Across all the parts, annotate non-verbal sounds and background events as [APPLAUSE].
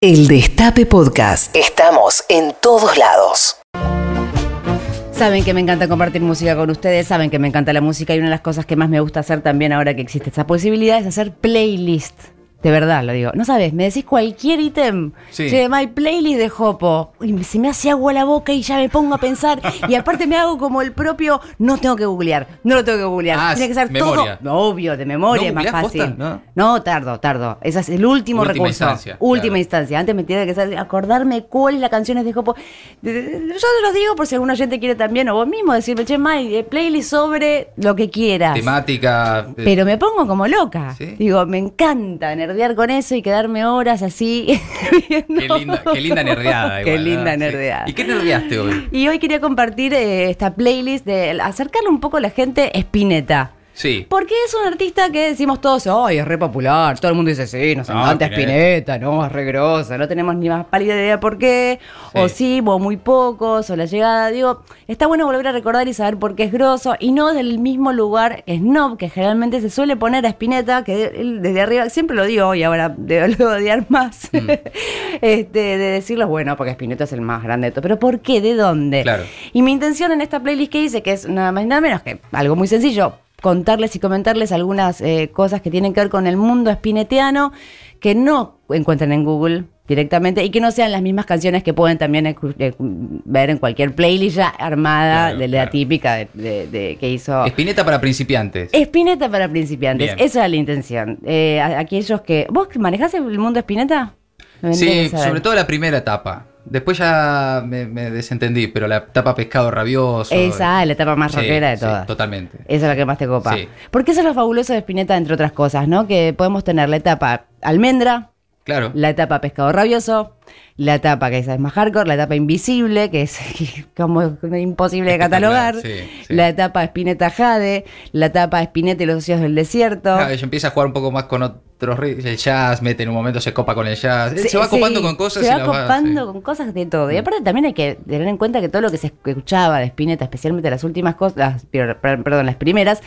El Destape Podcast. Estamos en todos lados. Saben que me encanta compartir música con ustedes, saben que me encanta la música y una de las cosas que más me gusta hacer también ahora que existe esa posibilidad es hacer playlist. De verdad lo digo. No sabes, me decís cualquier ítem. Sí. Che, my playlist de Jopo. Y se me hace agua la boca y ya me pongo a pensar. y aparte me hago como el propio. No tengo que googlear. No lo tengo que googlear. Ah, Tiene que ser memoria. todo. Obvio, de memoria ¿No es más fácil. posta? ¿No? tardo, tardo. Ese es el último Última recurso. instancia, Última claro. instancia. Antes me tenía que ser- acordarme cuáles las canciones de Jopo. Yo te los digo por si algún oyente quiere también, o vos mismo decirme, che, May, eh, playlist sobre lo que quieras. Temática. eh, Pero me pongo como loca. ¿Sí? Digo, me encanta nerdear con eso y quedarme horas así. [LAUGHS] Qué linda, qué linda nerdeada. [LAUGHS] Qué igual, linda ¿no? Sí. nerdeada. ¿Y qué nerdeaste hoy? Y hoy quería compartir eh, esta playlist de acercarle un poco a la gente Spinetta. Sí. Porque es un artista que decimos todos, ¡ay, es re popular! Todo el mundo dice, sí, nos No, encanta Spinetta. Spinetta, no, es re grosa, no tenemos ni más pálida idea por qué, o sí, o muy pocos, o la llegada. Digo, está bueno volver a recordar y saber por qué es grosso, y no del mismo lugar snob que generalmente se suele poner a Spinetta, que de- él desde arriba, siempre lo digo y ahora [LAUGHS] debo odiar más, Mm. [LAUGHS] este, de decirlo, bueno, porque Spinetta es el más grande de todo. Pero ¿por qué? ¿De dónde? Claro. Y mi intención en esta playlist que hice, que es nada más y nada menos que algo muy sencillo, contarles y comentarles algunas eh, cosas que tienen que ver con el mundo espinetiano que no encuentran en Google directamente y que no sean las mismas canciones que pueden también eh, ver en cualquier playlist ya armada Claro, de la claro. típica de, de- de- que hizo Espineta para principiantes. Espineta para principiantes. Bien. Esa es la intención. Eh, aquellos que... ¿Vos manejás el mundo Espineta? Sí, sobre todo la primera etapa. Después ya me, me desentendí, pero la etapa pescado rabioso. Esa, la etapa más Sí, rockera de sí, todas. totalmente. Esa es la que más te copa. Sí. Porque eso es lo fabuloso de Spinetta, entre otras cosas, ¿no? Que podemos tener la etapa almendra, Claro. la etapa pescado rabioso, la etapa que esa es más hardcore, la etapa invisible, que es [LAUGHS] como imposible de catalogar, Espectacular, sí, sí. la etapa Spinetta Jade, la etapa Spinetta y los socios del desierto. Ah, ella empieza a jugar un poco más con otros ritmos. El jazz, mete en un momento, se copa con el jazz. Sí, se va copando con cosas Se va copando. Mm. con cosas de todo. Y aparte también hay que tener en cuenta que todo lo que se escuchaba de Spinetta, especialmente las últimas cosas, las- perdón, las primeras,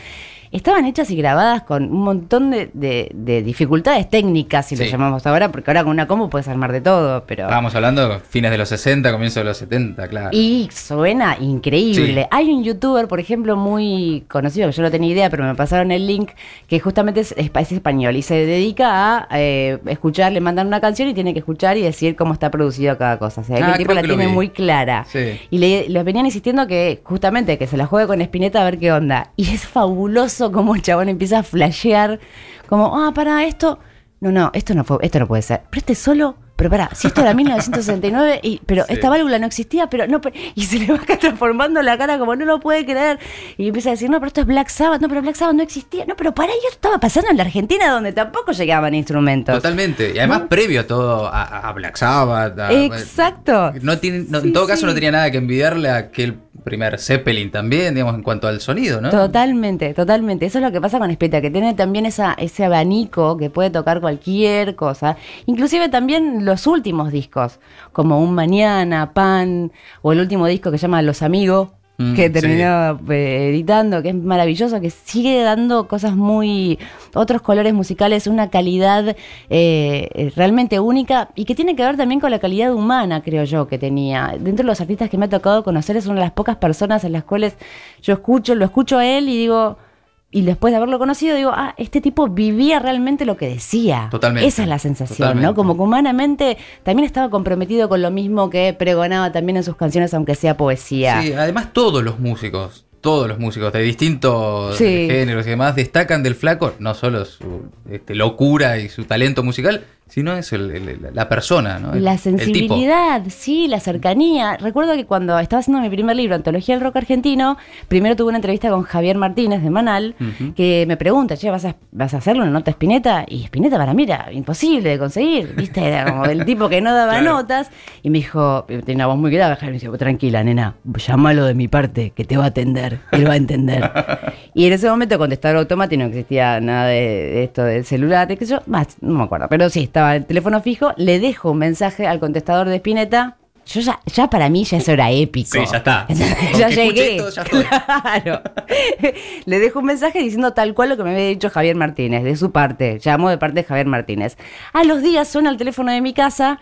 estaban hechas y grabadas con un montón de, de- de dificultades técnicas, si lo llamamos ahora, porque ahora con una combo puedes armar de todo, pero... Estábamos hablando fines de los 60, comienzo de los 70, claro. Y suena increíble. Sí. Hay un youtuber, por ejemplo, muy conocido, que yo no tenía idea, pero me pasaron el link, que justamente es, es- es español y se dedica a eh, escuchar, le mandan una canción y tiene que escuchar y decir cómo está producido cada cosa. O sea, que Ah, el tipo la que tiene vi. muy clara. Sí. Y le, le venían insistiendo que justamente que se la juegue con Spinetta a ver qué onda. Y es fabuloso como el chabón empieza a flashear, como, ah, para esto. No, no, esto no fue, esto no puede ser. Pero este solo, pero pará, si esto era 1969, y, pero Sí. esta válvula no existía, pero no, pero- y se le va [LAUGHS] transformando la cara como no lo puede creer. Y empieza a decir, no, pero esto es Black Sabbath, no, pero Black Sabbath no existía. No, pero para ello estaba pasando en la Argentina donde tampoco llegaban instrumentos. Totalmente. Y además, previo a todo, a, a Black Sabbath. a- Exacto. No tiene, no- Sí, en todo caso, sí. no tenía nada que envidiarle a aquel primer Zeppelin también, digamos, en cuanto al sonido, ¿no? Totalmente, totalmente. Eso es lo que pasa con Speta, que tiene también esa, ese abanico que puede tocar cualquier cosa. Inclusive también los últimos discos, como Un Mañana, Pan, o el último disco que se llama Los Amigos, Mm, que terminó eh, editando, que es maravilloso, que sigue dando cosas muy, otros colores musicales, una calidad eh, eh, realmente única y que tiene que ver también con la calidad humana, creo yo, que tenía. Dentro de los artistas que me ha tocado conocer, es una de las pocas personas en las cuales yo escucho, lo escucho a él y digo, y después de haberlo conocido, digo, ah, este tipo vivía realmente lo que decía. Totalmente, Esa es la sensación, ¿no? Como que humanamente también estaba comprometido con lo mismo que pregonaba también en sus canciones, aunque sea poesía. Sí, además todos los músicos, todos los músicos de distintos Sí. géneros y demás destacan del flaco no solo su este, locura y su talento musical, sino eso, el- el- la persona, ¿no? El- La sensibilidad, sí, la cercanía. Recuerdo que cuando estaba haciendo mi primer libro, Antología del Rock Argentino, primero tuve una entrevista con Javier Martínez de Manal, que me pregunta, che, ¿vas a, ¿vas a hacerle una nota a Spinetta? Y Spinetta para mí era imposible de conseguir, ¿viste? Era como el tipo que no daba [LAUGHS] Claro. notas. Y me dijo, tiene una voz muy grave, Javier me dijo, tranquila, nena, llámalo de mi parte, que te va a atender, él va a entender. [LAUGHS] y en ese momento contestador automático, no existía nada de, de esto del celular, qué sé yo, más, no me acuerdo, pero sí, estaba el teléfono fijo, le dejo un mensaje al contestador de Spinetta. Yo ya, ya para mí ya eso era épico. Sí, ya está. Ya llegué. esto, ya estoy. Claro. [LAUGHS] Le dejo un mensaje diciendo tal cual lo que me había dicho Javier Martínez, de su parte. Llamó de parte de Javier Martínez. A los días suena el teléfono de mi casa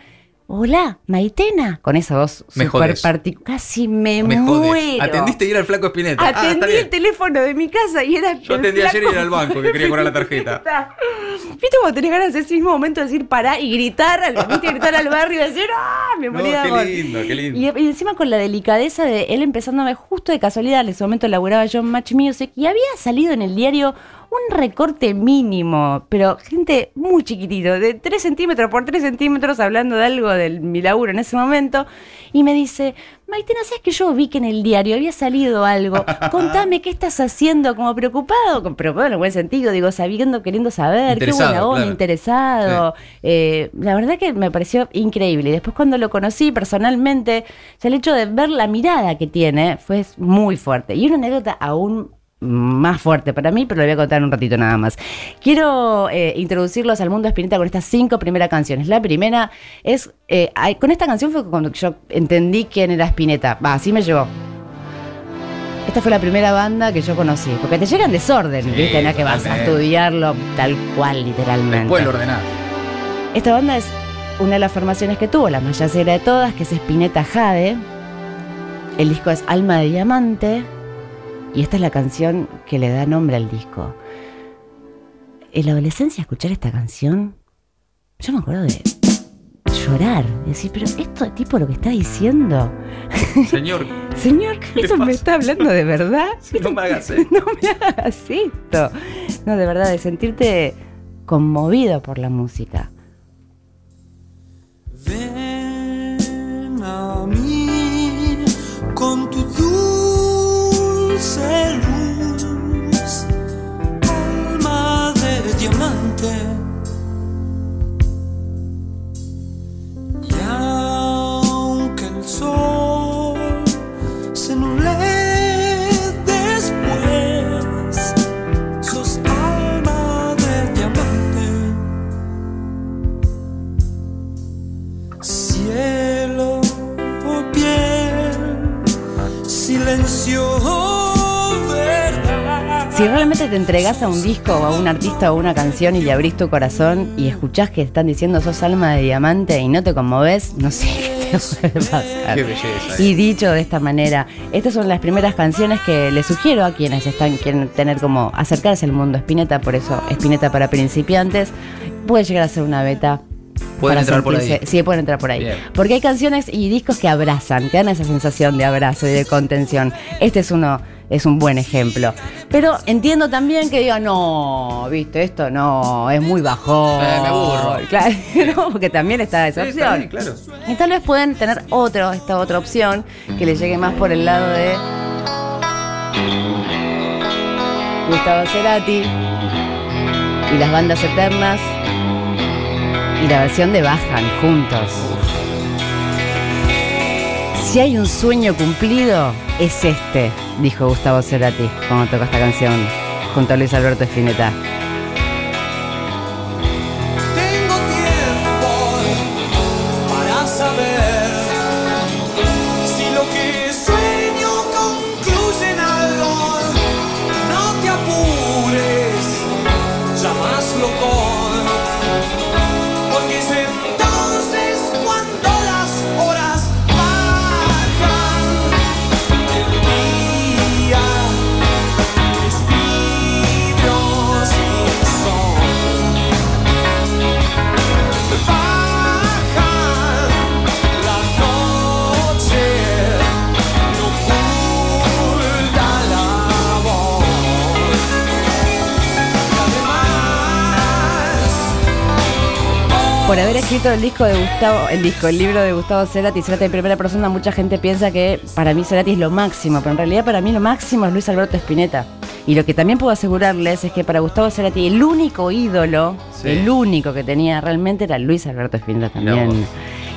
Hola, Maitena, con esa voz Me particular. Casi me, Me muero. Atendiste y era el flaco Espineta. Ah, Atendí bien. el teléfono de mi casa y era. Yo el atendí ayer y flaco era al banco que quería cobrar la tarjeta. ¿Viste cuando tenés ganas de ese mismo momento de decir pará y gritar, al, ¿viste? gritar al barrio y decir ¡ah! Me No, moría de qué amor. lindo, qué lindo. Y, y encima con la delicadeza de él empezándome justo de casualidad, en ese momento laburaba yo en Match Music y había salido en el diario un recorte mínimo, pero gente muy chiquitito, de 3 centímetros por 3 centímetros, hablando de algo de mi laburo en ese momento, y me dice, Maitena, ¿sabes que yo vi que en el diario había salido algo? Contame qué estás haciendo, como preocupado, con- preocupado en el buen sentido, digo, sabiendo, queriendo saber, qué buena onda, claro. interesado. Eh, la verdad que me pareció increíble. Y después cuando lo conocí personalmente, el hecho de ver la mirada que tiene fue muy fuerte. Y una anécdota aún más fuerte para mí, pero lo voy a contar en un ratito nada más. Quiero eh, introducirlos al mundo Espineta con estas cinco primeras canciones. La primera es, eh, con esta canción fue cuando yo entendí quién era Spinetta. Va, así me llegó. Esta fue la primera banda que yo conocí. Porque te llega en desorden, Sí, ¿viste? No que vas a estudiarlo tal cual, literalmente. Después lo ordenás. Esta banda es una de las formaciones que tuvo, la más yacera de todas, que es Spinetta Jade. El disco es Alma de Diamante. Y esta es la canción que le da nombre al disco. En la adolescencia, escuchar esta canción, yo me acuerdo de llorar. De decir, pero esto tipo lo que está diciendo. Señor, [LAUGHS] Señor, le ¿esto me está hablando de verdad? [LAUGHS] no me hagas [LAUGHS] esto. No me hagas esto. No, de verdad, de sentirte conmovido por la música. Dulce luz, alma de diamante. Y aunque el sol se nuble después, sos alma de diamante. Cielo o piel, silencio. Si realmente te entregas a un disco o a un artista o una canción y le abrís tu corazón y escuchás que están diciendo sos alma de diamante y no te conmoves, no sé [LAUGHS] qué te puede pasar. Qué belleza. Y dicho de esta manera, estas son las primeras canciones que les sugiero a quienes están quieren tener como acercarse al mundo Spinetta, por eso Spinetta para principiantes puede llegar a ser una beta. Pueden entrar por ahí. Sí, pueden entrar por ahí. Bien. Porque hay canciones y discos que abrazan, que dan esa sensación de abrazo y de contención. Este es uno, es un buen ejemplo. Pero entiendo también que digan, no, viste, esto no, es muy bajón. Eh, me aburro. [LAUGHS] Claro, no, porque también está esa Sí, opción. está bien, claro. Y tal vez pueden tener otro, esta otra opción que les llegue más por el lado de Gustavo Cerati y las bandas eternas y la versión de Bajan juntos. Si hay un sueño cumplido, es este, dijo Gustavo Cerati cuando tocó esta canción junto a Luis Alberto Spinetta. El disco de Gustavo, el disco, el libro de Gustavo Cerati, Cerati en primera persona, mucha gente piensa que para mí Cerati es lo máximo, pero en realidad para mí lo máximo es Luis Alberto Spinetta. Y lo que también puedo asegurarles es que para Gustavo Cerati el único ídolo, Sí. el único que tenía realmente era Luis Alberto Spinetta también.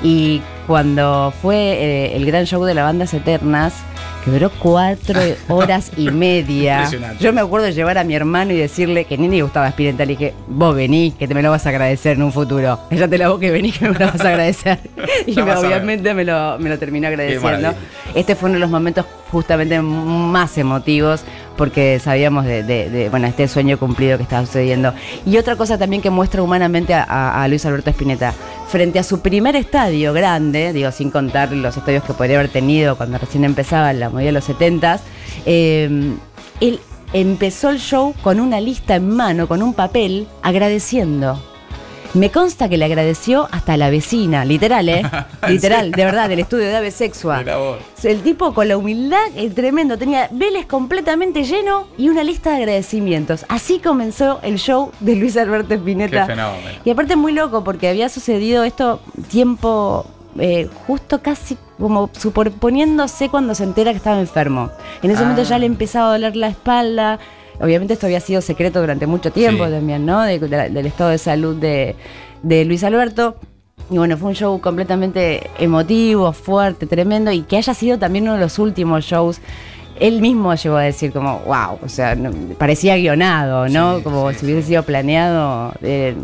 Y cuando fue eh, el gran show de la Bandas Eternas, que duró cuatro [LAUGHS] horas y media. Yo me acuerdo de llevar a mi hermano y decirle que ni le gustaba Spinetta. Le dije, vos vení, que te me lo vas a agradecer en un futuro. Cállate la boca y vení que me lo vas a agradecer. [LAUGHS] y me- ver. obviamente me lo, me lo terminó agradeciendo. Este fue uno de los momentos justamente más emotivos porque sabíamos de, bueno, este sueño cumplido que estaba sucediendo. Y otra cosa también que muestra humanamente a, Luis Alberto Spinetta, frente a su primer estadio grande, digo, sin contar los estadios que podría haber tenido cuando recién empezaba la movida de los 70s, eh, él empezó el show con una lista en mano, con un papel, agradeciendo. Me consta que le agradeció hasta a la vecina, literal, ¿eh? [LAUGHS] literal, de verdad, del estudio de Ave Sexua. El tipo con la humildad eh, tremendo, tenía Vélez completamente lleno y una lista de agradecimientos. Así comenzó el show de Luis Alberto Spinetta. Qué fenómeno. Y aparte muy loco porque había sucedido esto tiempo eh, justo casi como superponiéndose cuando se entera que estaba enfermo. En ese Ah. momento ya le empezaba a doler la espalda. Obviamente esto había sido secreto durante mucho tiempo Sí. también, ¿no? De- de la- del estado de salud de, de Luis Alberto. Y bueno, fue un show completamente emotivo, fuerte, tremendo, y que haya sido también uno de los últimos shows. Él mismo llegó a decir como, wow, o sea, no- parecía guionado, ¿no? Sí, como sí, si hubiese sido planeado. eh,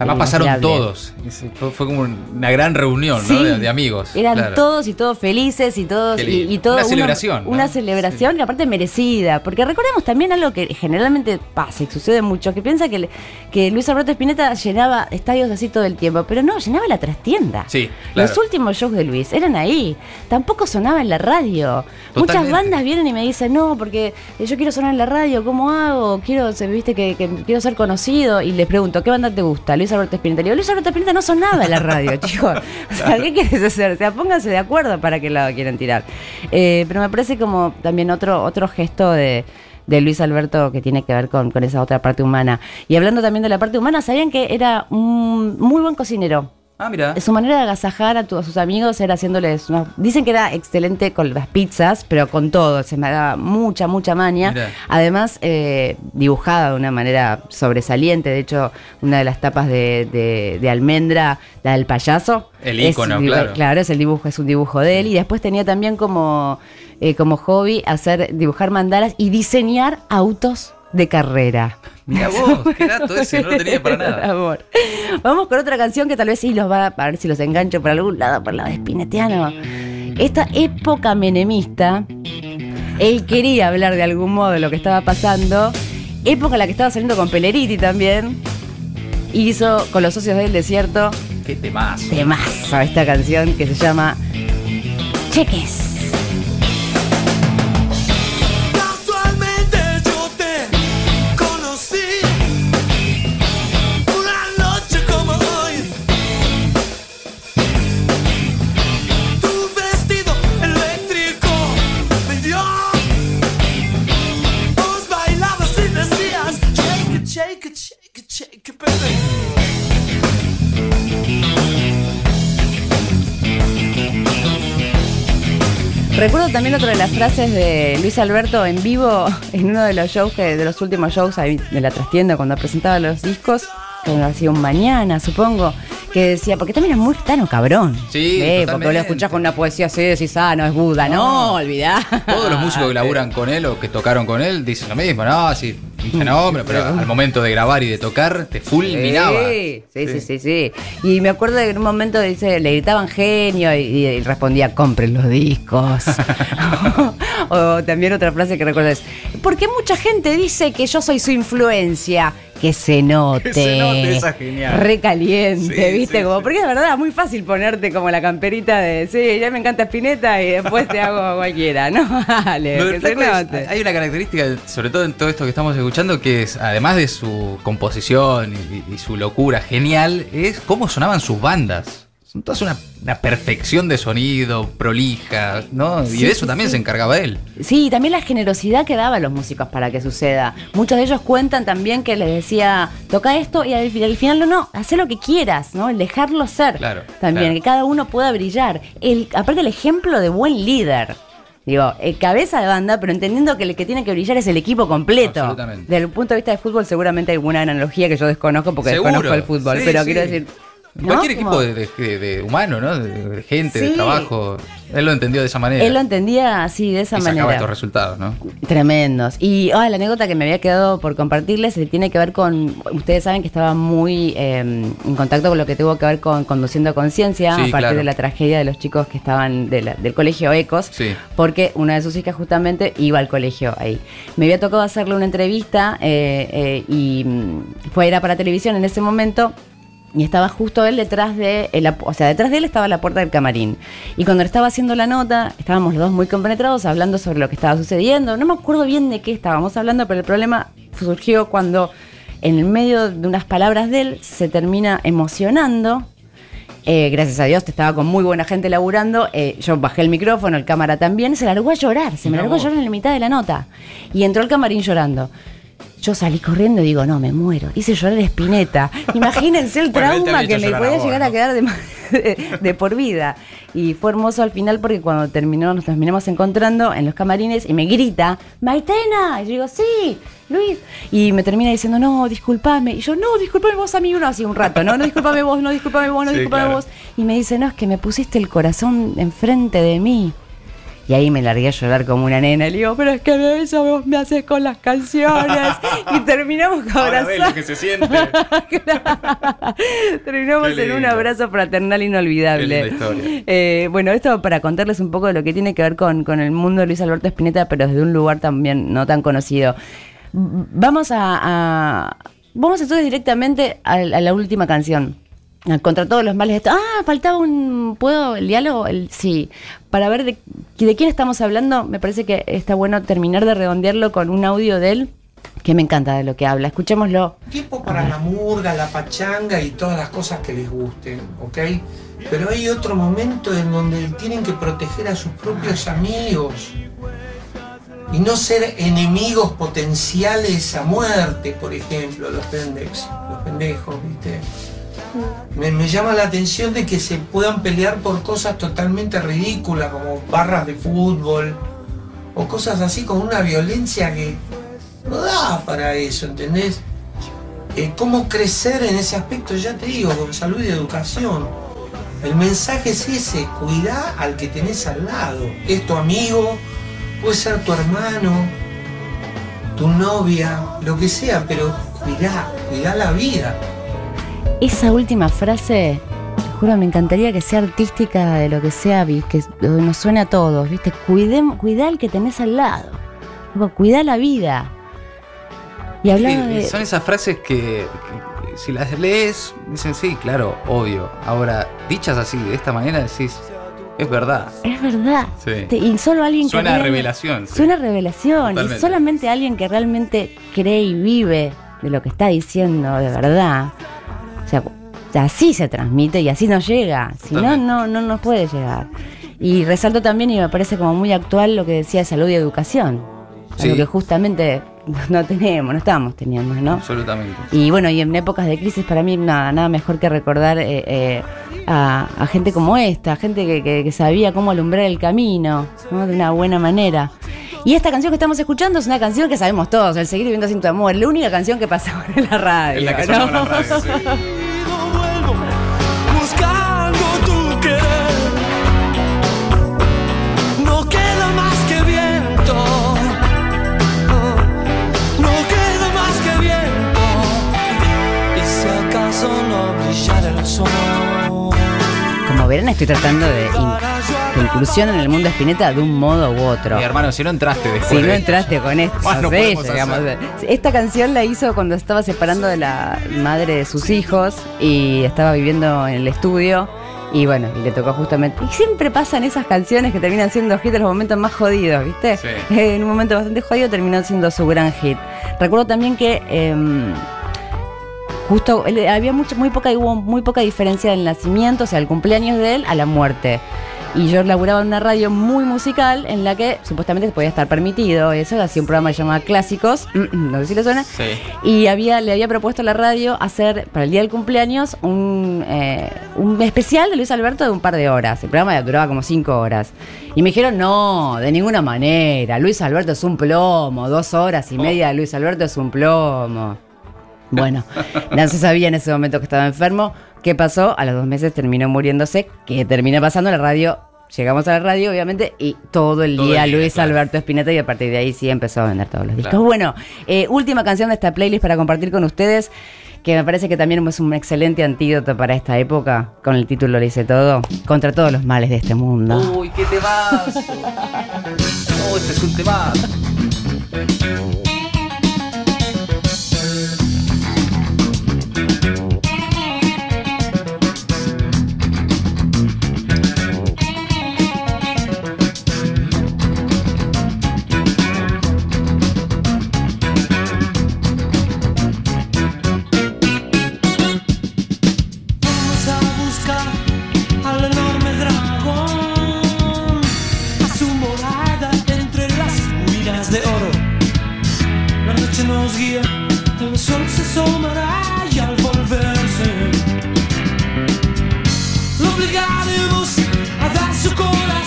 Además pasaron todos. Fue, fue como una gran reunión, ¿no? Sí. De, de amigos. Eran claro. todos y todos felices y todos y, y todo Una celebración, ¿no? Una celebración que aparte merecida. Porque recordemos también algo que generalmente pasa y sucede mucho, que piensa que, que Luis Alberto Spinetta llenaba estadios así todo el tiempo, pero no, llenaba la trastienda. Sí, claro. Los últimos shows de Luis eran ahí. Tampoco sonaba en la radio. Muchas bandas vienen y me dicen, no, porque yo quiero sonar en la radio, ¿cómo hago? Quiero, viste, que, que quiero ser conocido. Y les pregunto, ¿qué banda te gusta? Luis Alberto Spinetta. Le Luis Alberto Spinetta no sonaba en la radio, [LAUGHS] chicos. O sea, ¿qué quieres hacer? O sea, pónganse de acuerdo para qué lado quieren tirar. Eh, pero me parece como también otro, otro gesto de de Luis Alberto que tiene que ver con, con esa otra parte humana. Y hablando también de la parte humana, ¿sabían que era un muy buen cocinero? Ah, mira. Su manera de agasajar a, tu- a sus amigos era haciéndoles. unos- dicen que era excelente con las pizzas, pero con todo. Se me daba mucha, mucha maña. Mirá. Además, eh, dibujada de una manera sobresaliente. De hecho, una de las tapas de, de- de almendra, la del payaso. El ícono, dibu- claro. Claro, es el dibujo, es un dibujo de él. Y después tenía también como, eh, como hobby hacer dibujar mandalas y diseñar autos de carrera. Mira vos, qué [LAUGHS] dato ese, no lo tenía para nada. [LAUGHS] Amor. Vamos con otra canción que tal vez sí los va a ver si los engancho por algún lado, por la de Spinettiano. Esta época menemista, él quería hablar de algún modo de lo que estaba pasando. Época en la que estaba saliendo con Peleriti también. Hizo con los socios del desierto Qué temazo. temazo a esta canción que se llama Cheques. Recuerdo también otra de las frases de Luis Alberto en vivo [LAUGHS] en uno de los shows que, de los últimos shows ahí de la trastienda cuando presentaba los discos, que hacía un mañana, supongo, que decía, porque también es muy tano cabrón. Sí, porque totalmente. lo escuchás con una poesía así, decís, ah, no es Buda, no, No. olvidá. Todos los músicos que [LAUGHS] laburan con él o que tocaron con él dicen lo mismo, no, sí, un fenómeno, pero al momento de grabar y de tocar te fulminaba. Sí, sí, sí, sí, sí. Y me acuerdo que en un momento dice, le gritaban genio y, y respondía, compren los discos. [LAUGHS] [LAUGHS] o también otra frase que recuerdo es, porque mucha gente dice que yo soy su influencia. Que se note. Que se note, esa es genial. Recaliente, Sí, ¿viste? sí, como, sí. Porque es verdad, muy fácil ponerte como la camperita de, sí, ya me encanta Spinetta y después te hago [LAUGHS] cualquiera. No, [LAUGHS] vale, que se es- note. hay una característica, sobre todo en todo esto que estamos escuchando, que es, además de su composición y, y su locura genial, es cómo sonaban sus bandas. Son todas una, una perfección de sonido, prolija, ¿no? y de eso sí, también sí. se encargaba él. Sí, y también la generosidad que daba a los músicos para que suceda. Muchos de ellos cuentan también que les decía, toca esto y al, al final no, no, haz lo que quieras, ¿no? El dejarlo ser. Claro, También, claro. que cada uno pueda brillar. El, aparte el ejemplo de buen líder. Digo, eh, cabeza de banda, pero entendiendo que el que tiene que brillar es el equipo completo. Absolutamente. Desde el punto de vista de fútbol, seguramente hay alguna analogía que yo desconozco porque Seguro, desconozco el fútbol. sí, pero sí. quiero decir, ¿no? Cualquier Como- equipo de, de- de humano, ¿no? De, gente, de trabajo. Él lo entendió de esa manera. Él lo entendía así, de esa y manera. estos resultados, ¿no? Tremendos. Y ah, la anécdota que me había quedado por compartirles eh, tiene que ver con. Ustedes saben que estaba muy eh, en contacto con lo que tuvo que ver con Conduciendo a Conciencia, Sí, a partir claro. de la tragedia de los chicos que estaban de la- del colegio Ecos, Sí. porque una de sus hijas justamente iba al colegio ahí. Me había tocado hacerle una entrevista eh, eh, y mm, fue, era para televisión en ese momento. Y estaba justo él detrás de, el o sea, detrás de él estaba la puerta del camarín. Y cuando estaba haciendo la nota, estábamos los dos muy compenetrados hablando sobre lo que estaba sucediendo. No me acuerdo bien de qué estábamos hablando, pero el problema surgió cuando en el medio de unas palabras de él se termina emocionando. Eh, gracias a Dios, estaba con muy buena gente laburando. eh, yo bajé el micrófono, el cámara también. Se largó a llorar, se me largó a llorar en la mitad de la nota. Y entró al camarín llorando. Yo salí corriendo y digo, no, me muero. Hice llorar a Espineta. [LAUGHS] Imagínense el Bueno, trauma que me a podía llegar a quedar de, [LAUGHS] de- de por vida. Y fue hermoso al final porque cuando terminó, nos terminamos encontrando en los camarines y me grita, Maitena. Y yo digo, sí, Luis. Y me termina diciendo, no, discúlpame. Y yo, no, discúlpame vos a mí, uno así un rato, no, no, discúlpame vos, no, discúlpame vos, no, Sí, discúlpame claro. vos. Y me dice, no, es que me pusiste el corazón enfrente de mí. Y ahí me largué a llorar como una nena. Le digo, pero es que eso vos me haces con las canciones. [LAUGHS] y terminamos abrazados. que se siente. [LAUGHS] Terminamos en un abrazo fraternal inolvidable. Qué linda historia. Eh, bueno, esto para contarles un poco de lo que tiene que ver con, con el mundo de Luis Alberto Spinetta, pero desde un lugar también no tan conocido. Vamos a, a- vamos entonces directamente a, a la última canción. A Contra todos los males. de esto. Ah, faltaba un. ¿Puedo el diálogo? El, sí. Para ver de, quién estamos hablando, me parece que está bueno terminar de redondearlo con un audio de él que me encanta de lo que habla. Escuchémoslo. Tiempo para la murga, la pachanga y todas las cosas que les gusten, ¿ok? Pero hay otro momento en donde tienen que proteger a sus propios amigos y no ser enemigos potenciales a muerte, por ejemplo, los pendex, los pendejos, ¿viste? Me, llama la atención de que se puedan pelear por cosas totalmente ridículas como barras de fútbol o cosas así con una violencia que no da para eso, ¿entendés? Eh, cómo crecer en ese aspecto, ya te digo, con salud y educación. El mensaje es ese, cuidá al que tenés al lado. Es tu amigo, puede ser tu hermano, tu novia, lo que sea, pero cuidá, cuidá la vida. Esa última frase, te juro, me encantaría que sea artística de lo que sea, que nos suene a todos, ¿viste? Cuidem, cuidá al que tenés al lado. Cuidá la vida. Y hablaba Sí, de. Son esas frases que, que- que si las lees, dicen sí, claro, obvio. Ahora, dichas así, de esta manera, decís, es verdad. Es verdad. Sí. Y solo alguien que. Suena a real- revelación. sí. Suena revelación. Y solamente alguien que realmente cree y vive de lo que está diciendo de verdad. O sea, así se transmite y así nos llega. Si no, no, no nos puede llegar. Y resalto también, y me parece como muy actual, lo que decía de salud y educación. Sí. Algo que justamente [LAUGHS] no tenemos, no estamos teniendo, ¿no? Absolutamente. Y bueno, y en épocas de crisis para mí nada, nada mejor que recordar eh, eh, a, a gente como esta, gente que, que- que sabía cómo alumbrar el camino, ¿no? de una buena manera. Y esta canción que estamos escuchando es una canción que sabemos todos, El Seguir Viviendo Sin Tu Amor, la única canción que pasaba en la radio. Es la que ¿no? sonaba en la radio, sí. que viento. No queda más que viento. Y si acaso no brillara el sol. Como verán, estoy tratando de, de inclusión en el mundo de Spinetta de un modo u otro. Mi hermano, si no entraste después. Si no entraste con esto, Más no a- Esta canción la hizo cuando estaba separando de la madre de sus hijos y estaba viviendo en el estudio. Y bueno, y le tocó justamente. Y siempre pasan esas canciones que terminan siendo hit en los momentos más jodidos, ¿viste? Sí. En un momento bastante jodido terminó siendo su gran hit. Recuerdo también que. em, Justo había mucho, muy poca, hubo muy poca diferencia del nacimiento, o sea, el cumpleaños de él a la muerte. Y yo laburaba en una radio muy musical en la que supuestamente podía estar permitido eso, hacía un programa llamado Clásicos, [CLEARS THROAT] no sé si le suena. Sí. Y había, le había propuesto a la radio hacer para el día del cumpleaños un, eh, un especial de Luis Alberto de un par de horas. El programa duraba como cinco horas. Y me dijeron, no, de ninguna manera. Luis Alberto es un plomo. Dos horas y media de Luis Alberto es un plomo. Bueno, [LAUGHS] no se sabía en ese momento que estaba enfermo, ¿Qué pasó? A los dos meses terminó muriéndose. ¿Qué termina pasando la radio? Llegamos a la radio, obviamente, y todo el Todo día el día, Luis claro. Alberto Spinetta y a partir de ahí sí empezó a vender todos los discos. Claro. Bueno, eh, última canción de esta playlist para compartir con ustedes, que me parece que también es un excelente antídoto para esta época, con el título lo dice todo, contra todos los males de este mundo. Uy, qué temazo. [LAUGHS] Oh, este es un temazo. Nos guía, el sol se asomará y al volverse lo obligaremos a dar su corazón,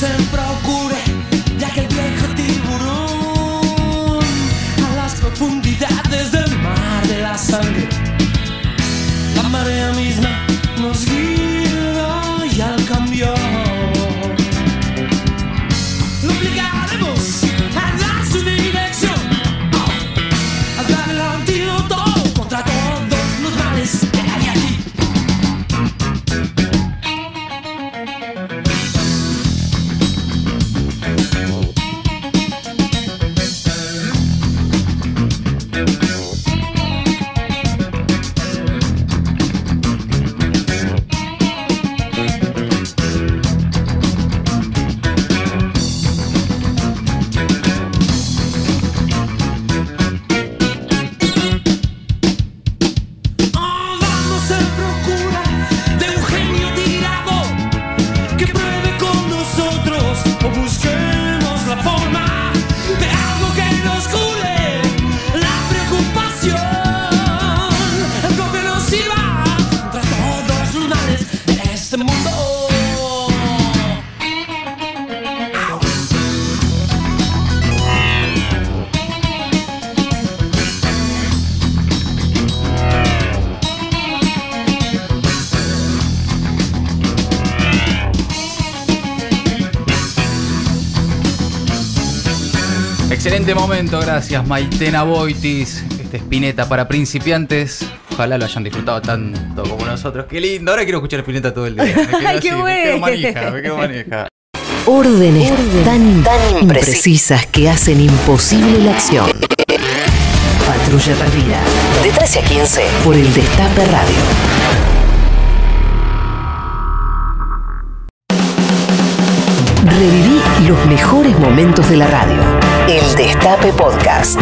Vamos Excelente momento, gracias Maitena Boitis. Este Spinetta para principiantes. Ojalá lo hayan disfrutado tanto como nosotros. Qué lindo. Ahora quiero escuchar Spinetta todo el día. Me quedo [LAUGHS] Ay, qué así, me quedo bueno. manija, me quedo manija. Órdenes tan, tan imprecisas que hacen imposible la acción. Patrulla Perdida. De 13 a 15 por el Destape Radio. Reviví los mejores momentos de la radio. Destape Podcast.